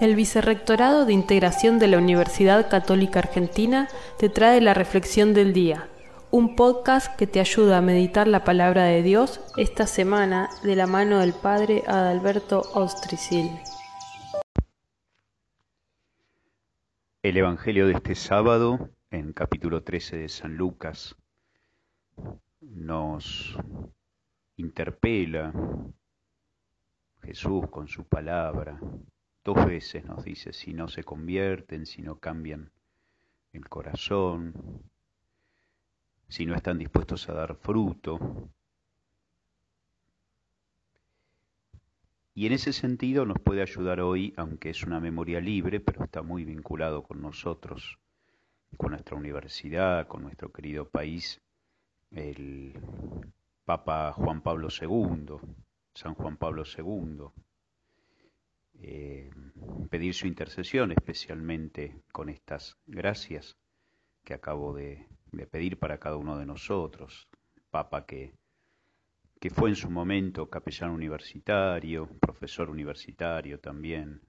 El Vicerrectorado de Integración de la Universidad Católica Argentina te trae la Reflexión del Día, un podcast que te ayuda a meditar la palabra de Dios esta semana de la mano del Padre Adalberto Ostricil. El Evangelio de este sábado, en capítulo 13 de San Lucas, nos interpela Jesús con su palabra Dos veces nos dice, si no se convierten, si no cambian el corazón, si no están dispuestos a dar fruto. Y en ese sentido nos puede ayudar hoy, aunque es una memoria libre, pero está muy vinculado con nosotros, con nuestra universidad, con nuestro querido país, el Papa Juan Pablo II, San Juan Pablo II, pedir su intercesión, especialmente con estas gracias que acabo de, pedir para cada uno de nosotros. Papa que, que fue en su momento capellán universitario, profesor universitario también,